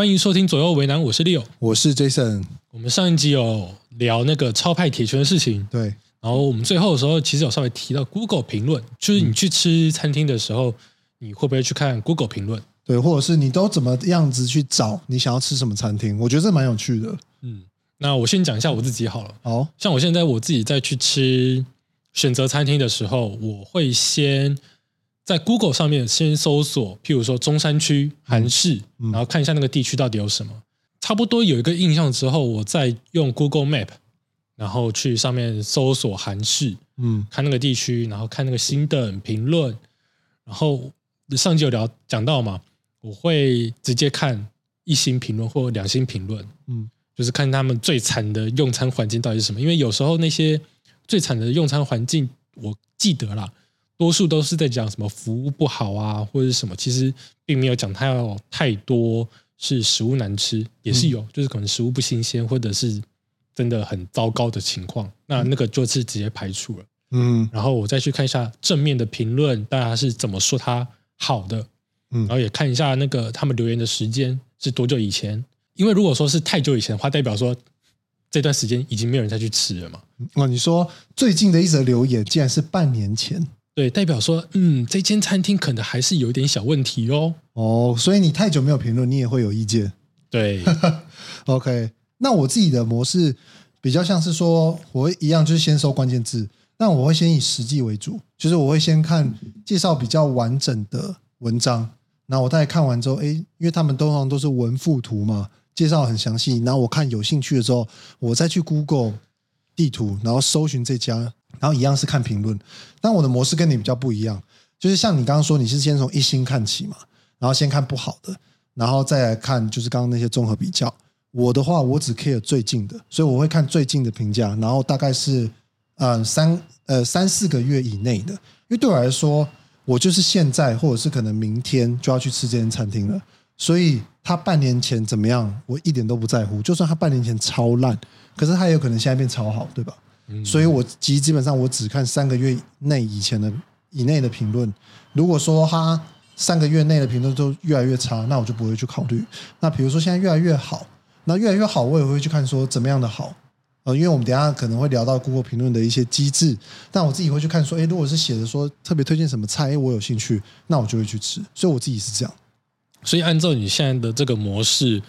欢迎收听左右为难，我是 Leo。我是 Jason，我们上一集有聊那个超派铁拳的事情，对，然后我们最后的时候其实有稍微提到 Google 评论，就是你去吃餐厅的时候，你会不会去看 Google 评论？对，或者是你都怎么样子去找你想要吃什么餐厅？我觉得这蛮有趣的。嗯，那我先讲一下我自己好了。好，像我现在我自己在去吃选择餐厅的时候，我会先在 Google 上面先搜索，譬如说中山区韩式，然后看一下那个地区到底有什么。差不多有一个印象之后，我再用 Google Map，然后去上面搜索韩式，嗯。看那个地区，然后看那个新的评论，然后上集有聊讲到嘛，我会直接看一星评论或两星评论，嗯。就是看他们最惨的用餐环境到底是什么。因为有时候那些最惨的用餐环境，我记得啦，多数都是在讲什么服务不好啊，或者是什么，其实并没有讲它有太多是食物难吃，也是有，就是可能食物不新鲜，或者是真的很糟糕的情况，那那个就是直接排除了。嗯然后我再去看一下正面的评论，大家是怎么说它好的，嗯然后也看一下那个他们留言的时间是多久以前。因为如果说是太久以前的话，代表说这段时间已经没有人再去吃了嘛。哦，你说最近的一则留言竟然是半年前对，代表说，嗯，这间餐厅可能还是有一点小问题哦。哦，所以你太久没有评论，你也会有意见。对，OK，那我自己的模式比较像是说，我一样就是先搜关键字，但我会先以实际为主，就是我会先看介绍比较完整的文章，然后我大概看完之后，诶，因为他们通常都是文附图嘛，介绍很详细，然后我看有兴趣的时候，我再去 Google 地图，然后搜寻这家，然后一样是看评论，但我的模式跟你比较不一样，就是像你刚刚说，你是先从一星看起嘛，然后先看不好的，然后再来看就是刚刚那些综合比较。我的话，我只 care 最近的，所以我会看最近的评价，然后大概是呃三呃三四个月以内的，因为对我来说，我就是现在或者是可能明天就要去吃这间餐厅了，所以他半年前怎么样，我一点都不在乎，就算他半年前超烂，可是他也有可能现在变超好，对吧？所以我基基本上我只看三个月内以前的以内的评论。如果说他三个月内的评论都越来越差，那我就不会去考虑。那比如说现在越来越好，那越来越好，我也会去看说怎么样的好。呃，因为我们等一下可能会聊到 Google 评论的一些机制，但我自己会去看说，诶，如果是写的说特别推荐什么菜，诶，我有兴趣，那我就会去吃。所以我自己是这样，所以按照你现在的这个模式，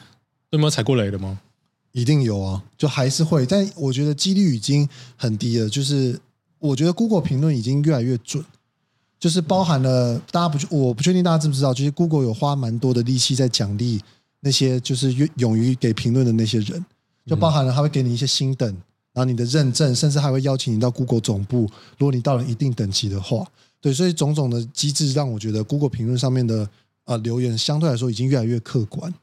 有没有踩过雷的吗？一定有啊，就还是会，但我觉得几率已经很低了。就是我觉得 Google 评论已经越来越准，就是包含了大家不，我不确定大家知不知道，就是 Google 有花蛮多的力气在奖励那些就是愿勇于给评论的那些人，就包含了他会给你一些星等，然后你的认证，甚至还会邀请你到 Google 总部，如果你到了一定等级的话，对，所以种种的机制让我觉得 Google 评论上面的呃留言相对来说已经越来越客观，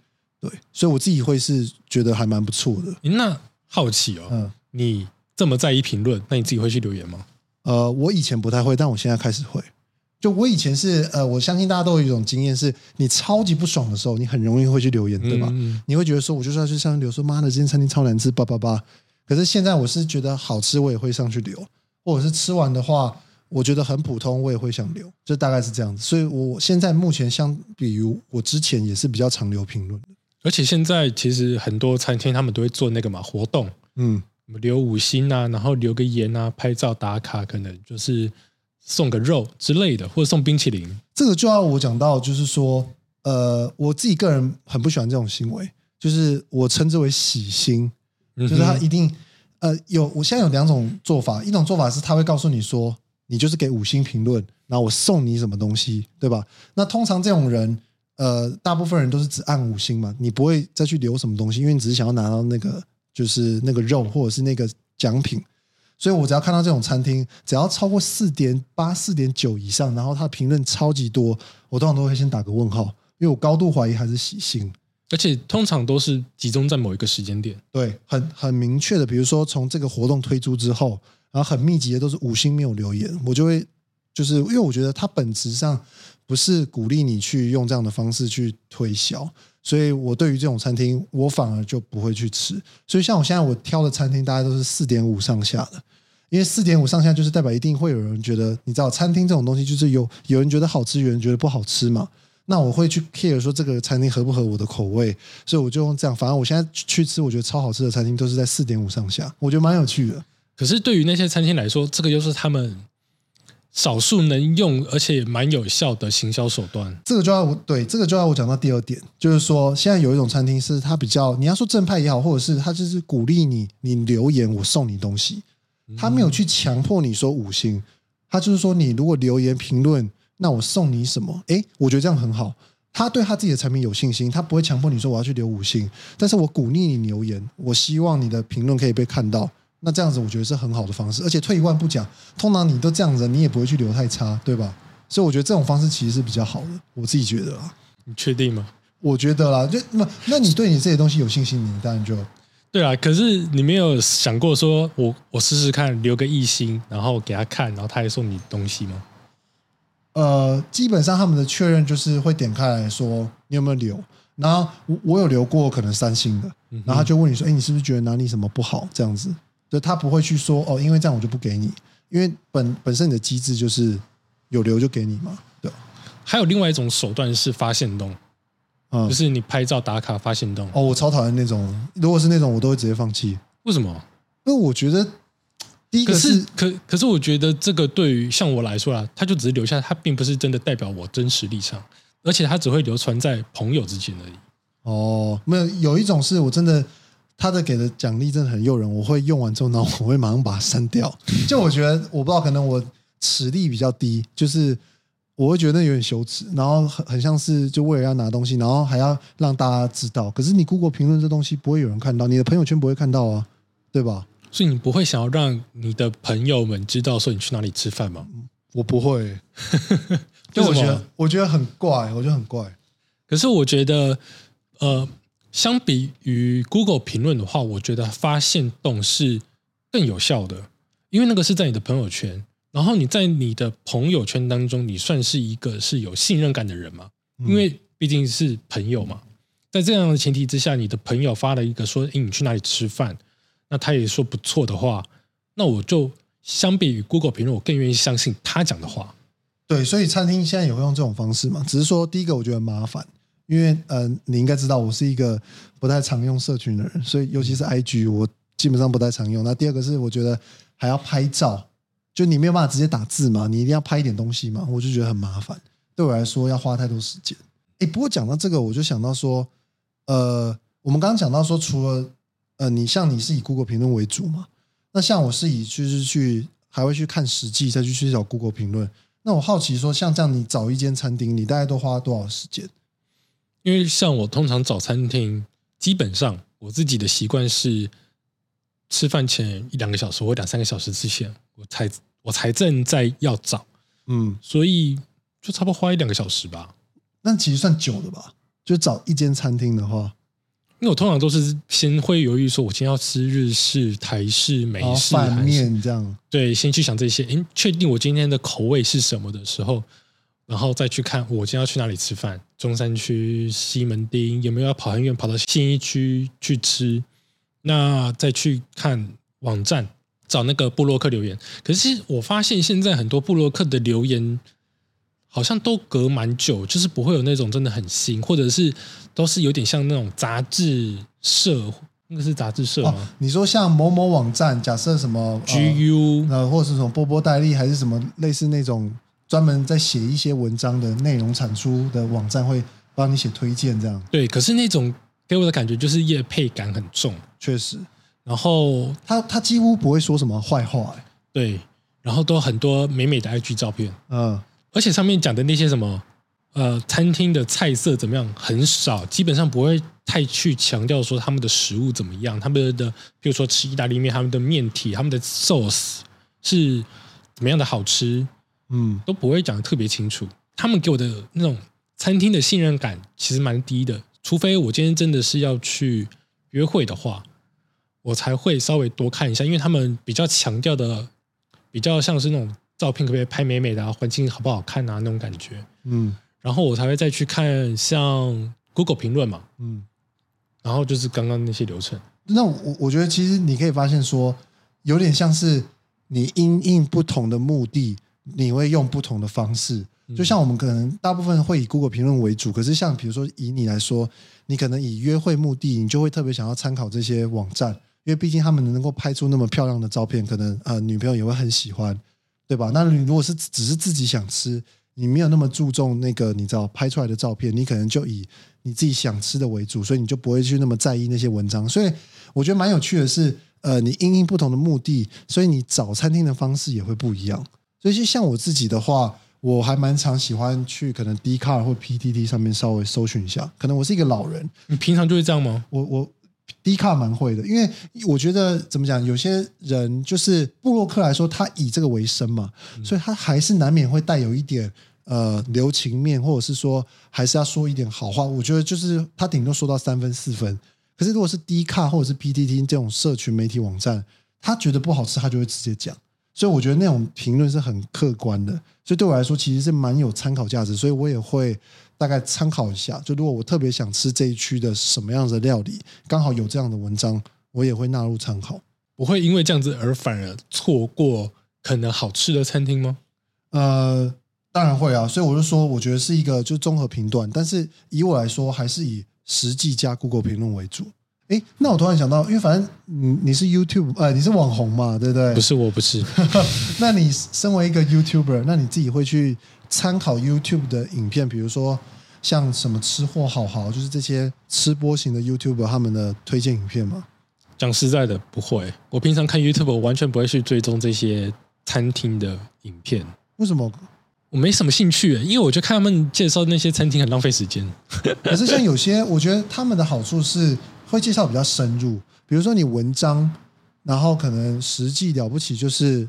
对，所以我自己会是觉得还蛮不错的。诶那好奇哦，嗯，你这么在意评论，那你自己会去留言吗？呃，我以前不太会，但我现在开始会。就我以前是呃，我相信大家都有一种经验，是你超级不爽的时候，你很容易会去留言，对吧？嗯你会觉得说，我就是要去上面留说，妈的，这间餐厅超难吃，叭叭叭。可是现在我是觉得好吃，我也会上去留，或者是吃完的话，我觉得很普通，我也会想留，就大概是这样子。所以我现在目前相比于我之前也是比较常留评论的。而且现在其实很多餐厅他们都会做那个嘛活动，嗯，留五星啊，然后留个言啊，拍照打卡，可能就是送个肉之类的，或者送冰淇淋。这个就要我讲到，就是说，呃，我自己个人很不喜欢这种行为，就是我称之为喜星，就就是他一定呃有，我现在有两种做法，一种做法是他会告诉你说，你就是给五星评论，然后我送你什么东西，对吧？那通常这种人，呃，大部分人都是只按五星嘛，你不会再去留什么东西，因为你只是想要拿到那个就是那个肉或者是那个奖品。所以我只要看到这种餐厅，只要超过四点八、四点九以上，然后他的评论超级多，我通常都会先打个问号，因为我高度怀疑还是喜星。而且通常都是集中在某一个时间点。对，很很明确的，比如说从这个活动推出之后，然后很密集的都是五星没有留言，我就会就是因为我觉得它本质上不是鼓励你去用这样的方式去推销，所以我对于这种餐厅，我反而就不会去吃。所以像我现在我挑的餐厅，大概都是四点五上下的，因为四点五上下就是代表一定会有人觉得，你知道餐厅这种东西就是有有人觉得好吃，有人觉得不好吃嘛。那我会去 care 说这个餐厅合不合我的口味，所以我就用这样。反正我现在去吃，我觉得超好吃的餐厅都是在四点五上下，我觉得蛮有趣的。可是对于那些餐厅来说，这个又是他们少数能用而且蛮有效的行销手段。这个就要我对这个就要我讲到第二点，就是说现在有一种餐厅是它比较你要说正派也好，或者是它就是鼓励你你留言我送你东西，他没有去强迫你说五星，他就是说你如果留言评论。那我送你什么？诶，我觉得这样很好。他对他自己的产品有信心，他不会强迫你说我要去留五星，但是我鼓励你留言，我希望你的评论可以被看到。那这样子我觉得是很好的方式，而且退一万步讲，通常你都这样子，你也不会去留太差，对吧？所以我觉得这种方式其实是比较好的，我自己觉得啊。你确定吗？我觉得啦，就那那你对你这些东西有信心，你当然就对啊。可是你没有想过说我我试试看留个一星，然后给他看，然后他还送你东西吗？呃，基本上他们的确认就是会点开来说你有没有留，然后我我有留过可能三星的，然后他就问你说，哎，你是不是觉得哪里什么不好？这样子，就他不会去说哦，因为这样我就不给你，因为本本身你的机制就是有留就给你嘛。对，还有另外一种手段是发现洞，嗯，就是你拍照打卡发现洞。哦，我超讨厌那种，如果是那种我都会直接放弃。为什么？因为我觉得。第一个是可可是我觉得这个对于像我来说啦，他就只是留下，他并不是真的代表我真实立场，而且他只会流传在朋友之间而已。哦，没有，有一种是我真的他的给的奖励真的很诱人，我会用完之后呢，我会马上把它删掉。就我觉得我不知道，可能我实力比较低，就是我会觉得有点羞耻，然后很很像是就为了要拿东西，然后还要让大家知道。可是你 Google 评论这东西不会有人看到，你的朋友圈不会看到啊，对吧？所以你不会想要让你的朋友们知道说你去哪里吃饭吗？我不会，就我觉得我觉得很怪，我觉得很怪。可是我觉得，呃，相比于 Google 评论的话，我觉得发现动是更有效的，因为那个是在你的朋友圈，然后你在你的朋友圈当中，你算是一个是有信任感的人嘛？因为毕竟是朋友嘛，在这样的前提之下，你的朋友发了一个说：“诶，你去哪里吃饭？”那他也说不错的话，那我就相比于 Google 评论，我更愿意相信他讲的话。对，所以餐厅现在也会用这种方式嘛？只是说，第一个我觉得麻烦，因为呃，你应该知道我是一个不太常用社群的人，所以尤其是 IG，我基本上不太常用。那第二个是我觉得还要拍照，就你没有办法直接打字嘛，你一定要拍一点东西嘛，我就觉得很麻烦，对我来说要花太多时间。哎，不过讲到这个，我就想到说，呃，我们刚刚讲到说，除了呃，你像你是以 Google 评论为主嘛？那像我是以就是去还会去看实际，再去去找 Google 评论。那我好奇说，像这样你找一间餐厅，你大概都花多少时间？因为像我通常找餐厅，基本上我自己的习惯是吃饭前一两个小时或两三个小时之前，我才我才正在要找，嗯，所以就差不多花一两个小时吧。那其实算久的吧？就找一间餐厅的话。因为我通常都是先会犹豫，说我今天要吃日式、台式、美式、饭面这样。对，先去想这些，诶，确定我今天的口味是什么的时候，然后再去看我今天要去哪里吃饭，中山区、西门町有没有要跑很远，跑到信义区去吃？那再去看网站找那个布洛克留言。可是我发现现在很多布洛克的留言。好像都隔蛮久，就是不会有那种真的很新，或者是都是有点像那种杂志社，那个是杂志社吗？你说像某某网站，假设什么 GU，呃，或者是什么波波代理，还是什么类似那种专门在写一些文章的内容产出的网站，会帮你写推荐这样。对，可是那种给我的感觉就是业配感很重，确实。然后他他几乎不会说什么坏话，哎，对，然后都很多美美的 IG 照片，嗯。而且上面讲的那些什么，呃，餐厅的菜色怎么样很少，基本上不会太去强调说他们的食物怎么样，他们的比如说吃意大利面，他们的面体、他们的 sauce 是怎么样的好吃，嗯，都不会讲的特别清楚。他们给我的那种餐厅的信任感其实蛮低的，除非我今天真的是要去约会的话，我才会稍微多看一下，因为他们比较强调的，比较像是那种。照片可不可以拍美美的啊？环境好不好看啊？那种感觉，嗯，然后我才会再去看像 Google 评论嘛，嗯，然后就是刚刚那些流程。那我我觉得其实你可以发现说，有点像是你因应不同的目的，你会用不同的方式。就像我们可能大部分会以 Google 评论为主，可是像比如说以你来说，你可能以约会目的，你就会特别想要参考这些网站，因为毕竟他们能够拍出那么漂亮的照片，可能呃女朋友也会很喜欢，对吧？那你如果是只是自己想吃，你没有那么注重那个你知道拍出来的照片，你可能就以你自己想吃的为主，所以你就不会去那么在意那些文章。所以我觉得蛮有趣的是，呃，你因应不同的目的，所以你找餐厅的方式也会不一样。所以就像我自己的话。我还蛮常喜欢去可能 D 卡或 PTT 上面稍微搜寻一下，可能我是一个老人。你平常就会这样吗？我我 D 卡蛮会的，因为我觉得怎么讲，有些人就是布洛克来说，他以这个为生嘛，所以他还是难免会带有一点呃留情面，或者是说还是要说一点好话。我觉得就是他顶多说到三分四分，可是如果是 D 卡或者是 PTT 这种社群媒体网站，他觉得不好吃，他就会直接讲。所以我觉得那种评论是很客观的，所以对我来说其实是蛮有参考价值，所以我也会大概参考一下。就如果我特别想吃这一区的什么样的料理，刚好有这样的文章，我也会纳入参考。不会因为这样子而反而错过可能好吃的餐厅吗？呃，当然会啊。所以我就说，我觉得是一个就综合评断，但是以我来说，还是以实际加 Google 评论为主。哎，那我突然想到，因为反正你你是 YouTube，呃，你是网红嘛，对不对？不是，我不是。那你身为一个 YouTuber，那你自己会去参考 YouTube 的影片，比如说像什么吃货好好，就是这些吃播型的 YouTuber 他们的推荐影片吗？讲实在的，不会。我平常看 YouTube，我完全不会去追踪这些餐厅的影片。为什么？我没什么兴趣，因为我觉得看他们介绍那些餐厅很浪费时间。可是像有些，我觉得他们的好处是。会介绍比较深入，比如说你文章，然后可能实际了不起就是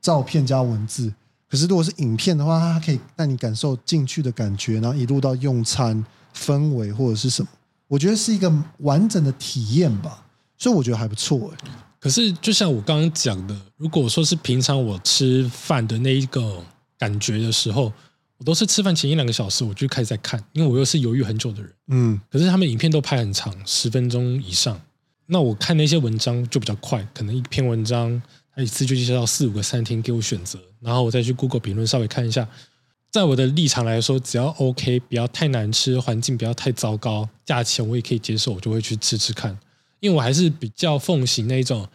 照片加文字。可是如果是影片的话，它可以带你感受进去的感觉，然后一路到用餐氛围或者是什么，我觉得是一个完整的体验吧。所以我觉得还不错。可是就像我刚刚讲的，如果说是平常我吃饭的那一个感觉的时候。我都是吃饭前一两个小时，我就开始在看，因为我又是犹豫很久的人。嗯，可是他们影片都拍很长，十分钟以上。那我看那些文章就比较快，可能一篇文章他一次就介绍四五个餐厅给我选择，然后我再去 Google 评论稍微看一下。在我的立场来说，只要 OK，不要太难吃，环境不要太糟糕，价钱我也可以接受，我就会去吃吃看。因为我还是比较奉行那一种，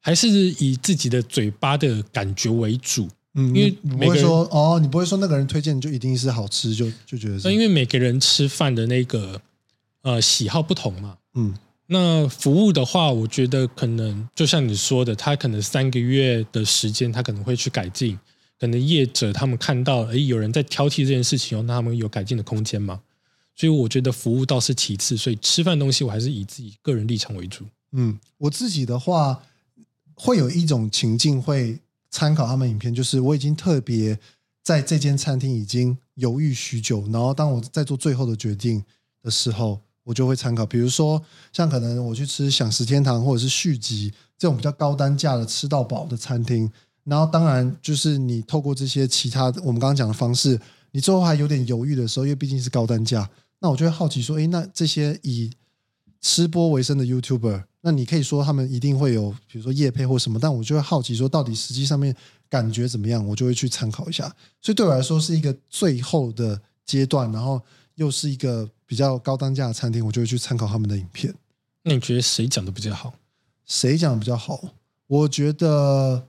还是以自己的嘴巴的感觉为主。嗯，因为不会说哦，你不会说那个人推荐就一定是好吃，就就觉得是。因为每个人吃饭的那个呃喜好不同嘛。嗯，那服务的话，我觉得可能就像你说的，他可能三个月的时间，他可能会去改进。可能业者他们看到，哎，有人在挑剔这件事情哦，那他们有改进的空间嘛。所以我觉得服务倒是其次，所以吃饭东西我还是以自己个人立场为主。嗯，我自己的话会有一种情境会。参考他们影片，就是我已经特别在这间餐厅已经犹豫许久，然后当我在做最后的决定的时候，我就会参考。比如说，像可能我去吃享食天堂或者是续集这种比较高单价的吃到饱的餐厅，然后当然就是你透过这些其他我们刚刚讲的方式，你最后还有点犹豫的时候，因为毕竟是高单价，那我就会好奇说，哎，那这些以吃播为生的 YouTuber。那你可以说他们一定会有，比如说夜配或什么，但我就会好奇说，到底实际上面感觉怎么样，我就会去参考一下。所以对我来说是一个最后的阶段，然后又是一个比较高单价的餐厅，我就会去参考他们的影片。那你觉得谁讲的比较好？谁讲的比较好？我觉得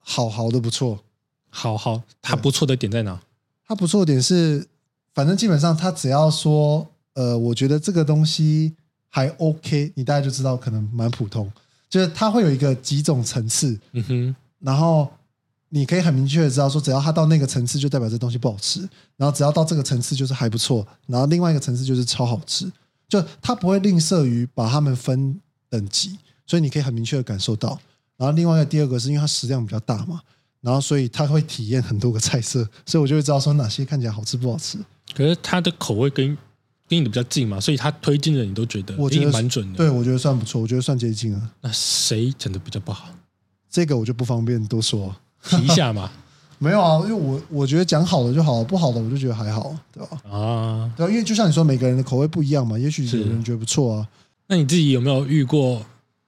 好好的不错，好好他不错的点在哪？他不错的点是，反正基本上他只要说，呃，我觉得这个东西。还 OK，你大概就知道可能蛮普通，就是它会有一个几种层次，嗯哼，然后你可以很明确的知道说，只要它到那个层次，就代表这东西不好吃，然后只要到这个层次就是还不错，然后另外一个层次就是超好吃，就它不会吝啬于把它们分等级，所以你可以很明确的感受到。然后另外一个第二个是因为它食量比较大嘛，然后所以它会体验很多个菜色，所以我就会知道说哪些看起来好吃不好吃。可是它的口味跟跟你的比较近嘛，所以他推荐的你都觉得我觉得蛮准的。对，我觉得算不错，我觉得算接近了。那谁讲的比较不好？这个我就不方便多说，提一下嘛。没有啊，因为我我觉得讲好的就好，不好的我就觉得还好，对吧？啊，对，因为就像你说，每个人的口味不一样嘛，也许有人觉得不错啊。那你自己有没有遇过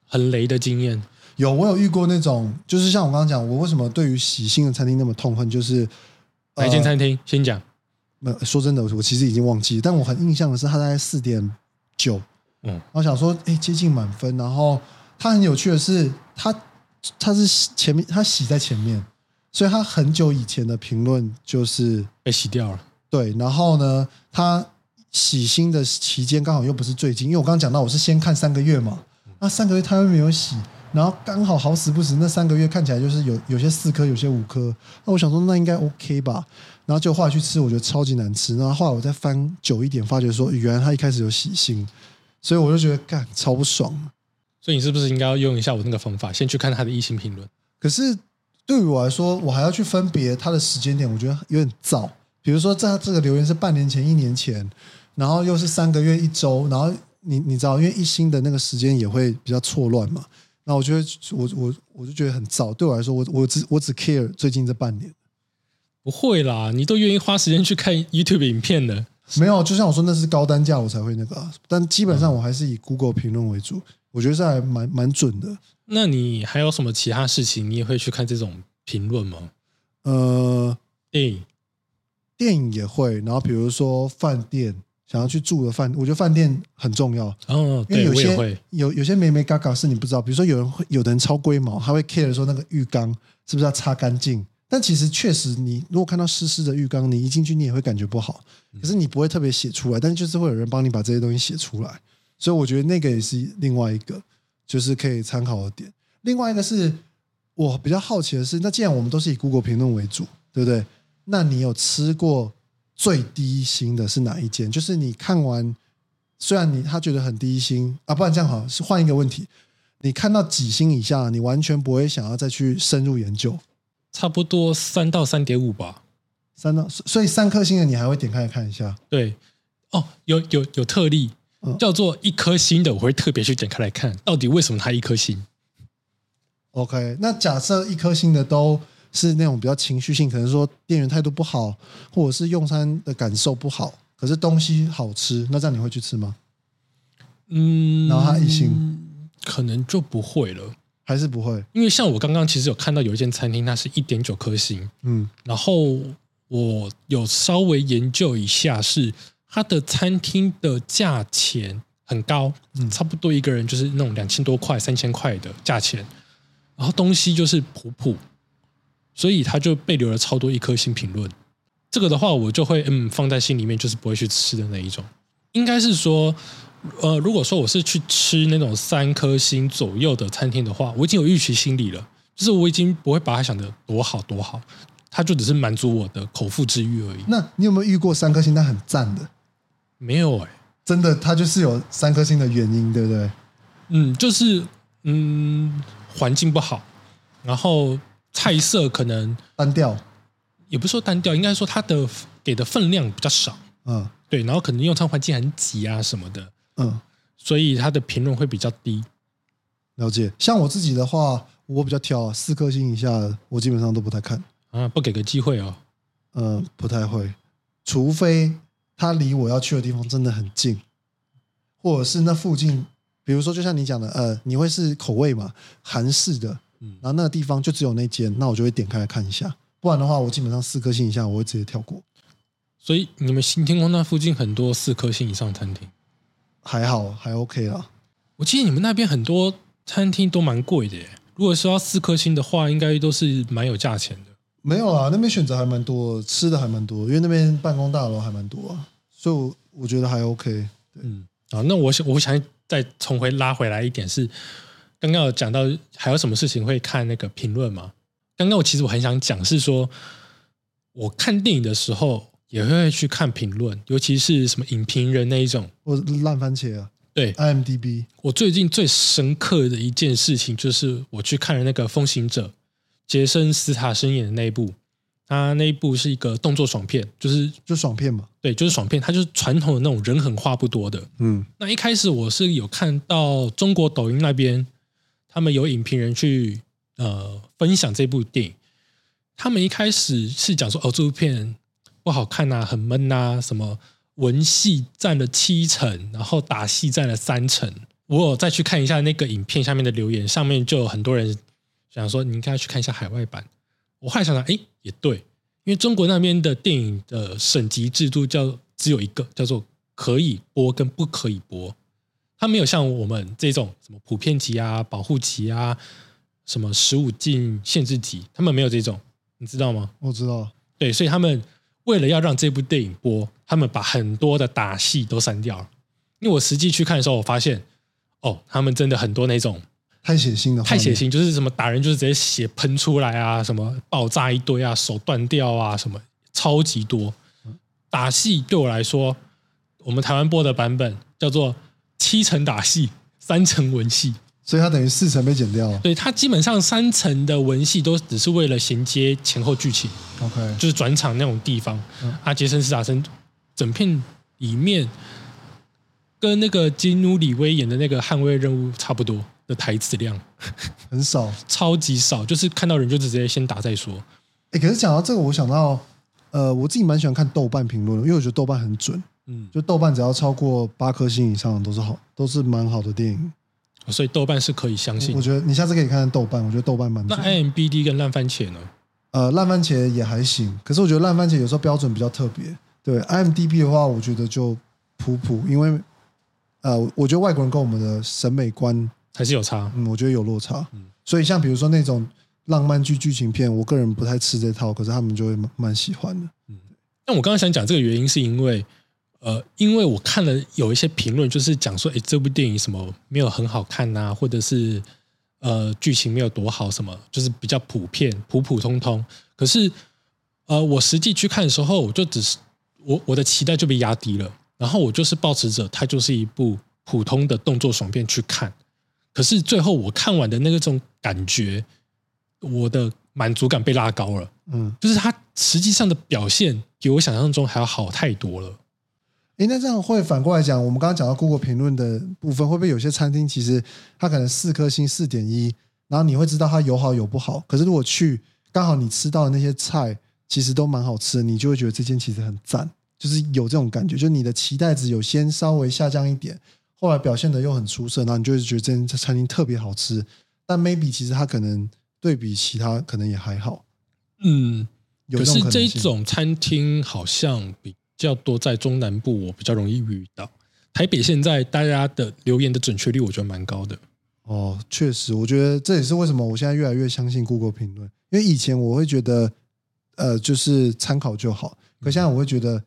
很雷的经验？有我有遇过那种，就是像我刚刚讲，我为什么对于喜新的餐厅那么痛恨，就是哪一间餐厅？先讲。没有说真的，我其实已经忘记，但我很印象的是，他大概四点九，嗯，然后想说，哎，接近满分。然后他很有趣的是，他他是前面他洗在前面，所以他很久以前的评论就是被洗掉了。对，然后呢，他洗新的期间刚好又不是最近，因为我刚刚讲到我是先看三个月嘛，那三个月他又没有洗，然后刚好好死不死那三个月看起来就是有有些四颗，有些五颗，那我想说那应该 OK 吧。然后就后来去吃，我觉得超级难吃。然后后来我再翻久一点，发觉说原来他一开始有喜心，所以我就觉得干超不爽。所以你是不是应该要用一下我那个方法，先去看他的一星评论？可是对于我来说，我还要去分别他的时间点，我觉得有点燥。比如说，在这个留言是半年前、一年前，然后又是三个月、一周，然后你你知道，因为一星的那个时间也会比较错乱嘛。那我觉得我我我就觉得很燥。对我来说，我我只我只 care 最近这半年。不会啦，你都愿意花时间去看 YouTube 影片的。没有，就像我说，那是高单价我才会那个，但基本上我还是以 Google 评论为主。我觉得这还蛮蛮准的。那你还有什么其他事情，你也会去看这种评论吗？呃，电影，电影也会。然后比如说饭店，想要去住的饭，我觉得饭店很重要。哦，因为有些会有有些没没嘎嘎是你不知道。比如说有人会有的人超龟毛，他会 care 说那个浴缸是不是要擦干净。但其实确实，你如果看到湿湿的浴缸，你一进去你也会感觉不好。可是你不会特别写出来，但是就是会有人帮你把这些东西写出来。所以我觉得那个也是另外一个，就是可以参考的点。另外一个是我比较好奇的是，那既然我们都是以 Google 评论为主，对不对？那你有吃过最低星的是哪一间？就是你看完，虽然你他觉得很低星啊，不然这样好，是换一个问题，你看到几星以下，你完全不会想要再去深入研究。差不多三到三点五吧，三到所以三颗星的你还会点开来看一下？对，哦，有有有特例，叫做一颗星的，我会特别去点开来看，到底为什么它一颗星？OK，那假设一颗星的都是那种比较情绪性，可能说店员态度不好，或者是用餐的感受不好，可是东西好吃，那这样你会去吃吗？嗯，然后他一星，可能就不会了。还是不会，因为像我刚刚其实有看到有一间餐厅，它是一点九颗星，嗯，然后我有稍微研究一下，是它的餐厅的价钱很高，嗯，差不多一个人就是那种两千多块、三千块的价钱，然后东西就是普普，所以他就被留了超多一颗星评论。这个的话，我就会嗯放在心里面，就是不会去吃的那一种，应该是说。呃，如果说我是去吃那种三颗星左右的餐厅的话，我已经有预期心理了，就是我已经不会把它想的多好多好，它就只是满足我的口腹之欲而已。那你有没有遇过三颗星但很赞的？没有哎，真的，它就是有三颗星的原因，对不对？嗯，就是嗯，环境不好，然后菜色可能单调，也不是说单调，应该说它的给的分量比较少，嗯，对，然后可能用餐环境很挤啊什么的。嗯，所以他的评论会比较低。了解，像我自己的话，我比较挑四颗星以下的，我基本上都不太看。啊，不给个机会哦。嗯，不太会，除非他离我要去的地方真的很近，或者是那附近，比如说就像你讲的，呃，你会是口味嘛，韩式的，嗯，然后那个地方就只有那间，那我就会点开来看一下。不然的话，我基本上四颗星以下，我会直接跳过。所以你们新天空那附近很多四颗星以上的餐厅。还好，还 OK 啦。我记得你们那边很多餐厅都蛮贵的耶。如果说要四颗星的话，应该都是蛮有价钱的。没有啊，那边选择还蛮多，吃的还蛮多，因为那边办公大楼还蛮多啊，所以我我觉得还 OK。嗯，啊，那我想我想再重回拉回来一点是，刚刚有讲到还有什么事情会看那个评论吗？刚刚我其实我很想讲是说，我看电影的时候。也会去看评论，尤其是什么影评人那一种，我烂番茄啊。对，IMDB。我最近最深刻的一件事情，就是我去看了那个《风行者》，杰森·斯塔森演的那一部。他那一部是一个动作爽片，就是就爽片嘛。对，就是爽片。他就是传统的那种人狠话不多的。嗯。那一开始我是有看到中国抖音那边，他们有影评人去呃分享这部电影。他们一开始是讲说，哦，这部片。不好看呐，很闷呐，什么文戏占了七成，然后打戏占了三成，我再去看一下那个影片下面的留言，上面就有很多人想说你应该去看一下海外版。我后来想想，哎，也对，因为中国那边的电影的审级制度叫只有一个，叫做可以播跟不可以播，它没有像我们这种什么普遍级啊、保护级啊、什么十五禁限制级，他们没有这种，你知道吗？我知道，对，所以他们为了要让这部电影播，他们把很多的打戏都删掉了。因为我实际去看的时候，我发现，哦，他们真的很多那种太血腥的，太血腥，就是什么打人就是直接血喷出来啊，什么爆炸一堆啊，手断掉啊，什么超级多。打戏对我来说，我们台湾播的版本叫做七成打戏，三成文戏，所以它等于四层被剪掉了。对，它基本上三层的文戏都只是为了衔接前后剧情，OK，就是转场那种地方。嗯啊，杰森斯坦森整片里面跟那个金努里威演的那个捍卫任务差不多的台词量，很少。超级少，就是看到人就直接先打再说。哎，可是讲到这个，我想到，呃，我自己蛮喜欢看豆瓣评论的，因为我觉得豆瓣很准。嗯，就豆瓣只要超过八颗星以上的都是好，都是蛮好的电影。所以豆瓣是可以相信我。觉得你下次可以看看豆瓣，我觉得豆瓣蛮那。IMBD 跟烂番茄呢？呃，烂番茄也还行，可是我觉得烂番茄有时候标准比较特别。对 IMDB 的话，我觉得就普普，因为呃，我觉得外国人跟我们的审美观，还是有差。嗯，我觉得有落差。嗯所以像比如说那种浪漫剧剧情片，我个人不太吃这套，可是他们就会蛮蛮喜欢的。嗯，那我刚刚想讲这个原因，是因为呃，因为我看了有一些评论，就是讲说，哎，这部电影什么没有很好看呐、或者是呃剧情没有多好，什么就是比较普遍、普普通通。可是呃，我实际去看的时候，我就只是我我的期待就被压低了，然后我就是保持着它就是一部普通的动作爽片去看。可是最后我看完的那种感觉，我的满足感被拉高了。嗯，就是它实际上的表现比我想象中还要好太多了。诶，那这样会反过来讲，我们刚刚讲到 Google 评论的部分，会不会有些餐厅其实它可能四颗星四点一，然后你会知道它有好有不好，可是如果去刚好你吃到的那些菜其实都蛮好吃的，你就会觉得这间其实很赞，就是有这种感觉，就是你的期待值有先稍微下降一点，后来表现的又很出色，然后你就会觉得这间餐厅特别好吃，但 maybe 其实它可能对比其他可能也还好，嗯，有可是这种餐厅好像比较多在中南部，我比较容易遇到。台北现在大家的留言的准确率，我觉得蛮高的。哦，确实，我觉得这也是为什么我现在越来越相信 Google 评论，因为以前我会觉得，呃，就是参考就好，可现在我会觉得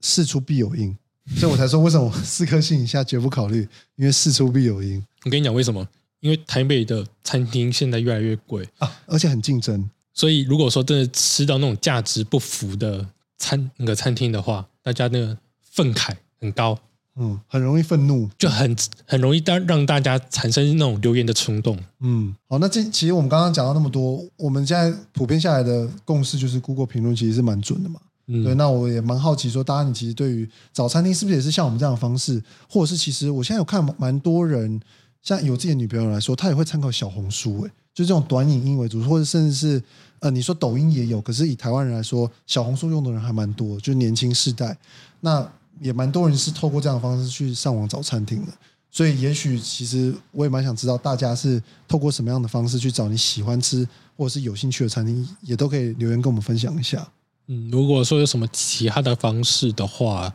事出必有因，所以我才说为什么我四颗星以下绝不考虑，因为事出必有因我跟你讲为什么？因为台北的餐厅现在越来越贵，啊，而且很竞争。所以如果说真的吃到那种价值不符的餐那个餐厅的话，大家那个愤慨很高，嗯，很容易愤怒。就很很容易让让大家产生那种留言的冲动。嗯，好，那这其实我们刚刚讲到那么多，我们现在普遍下来的共识就是 Google 评论其实是蛮准的嘛。嗯，对，那我也蛮好奇，说大家你其实对于找餐厅是不是也是像我们这样的方式，或者是其实我现在有看蛮多人，像有自己的女朋友来说，她也会参考小红书，诶，就这种短影音为主，或者甚至是呃，你说抖音也有，可是以台湾人来说，小红书用的人还蛮多，就年轻世代，那也蛮多人是透过这样的方式去上网找餐厅的。所以，也许其实我也蛮想知道，大家是透过什么样的方式去找你喜欢吃或者是有兴趣的餐厅，也都可以留言跟我们分享一下。嗯，如果说有什么其他的方式的话，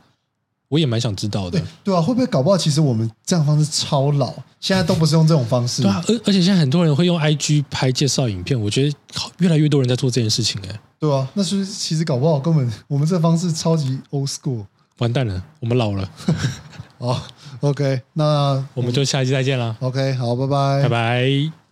我也蛮想知道的对。对啊，会不会搞不好其实我们这样方式超老，现在都不是用这种方式。对啊，而而且现在很多人会用 IG 拍介绍影片，我觉得好越来越多人在做这件事情、哎，对啊，那是不是其实搞不好根本我们这方式超级 old school。完蛋了，我们老了，好，OK，那我们就下期再见啦，嗯 OK，好，拜拜，拜拜。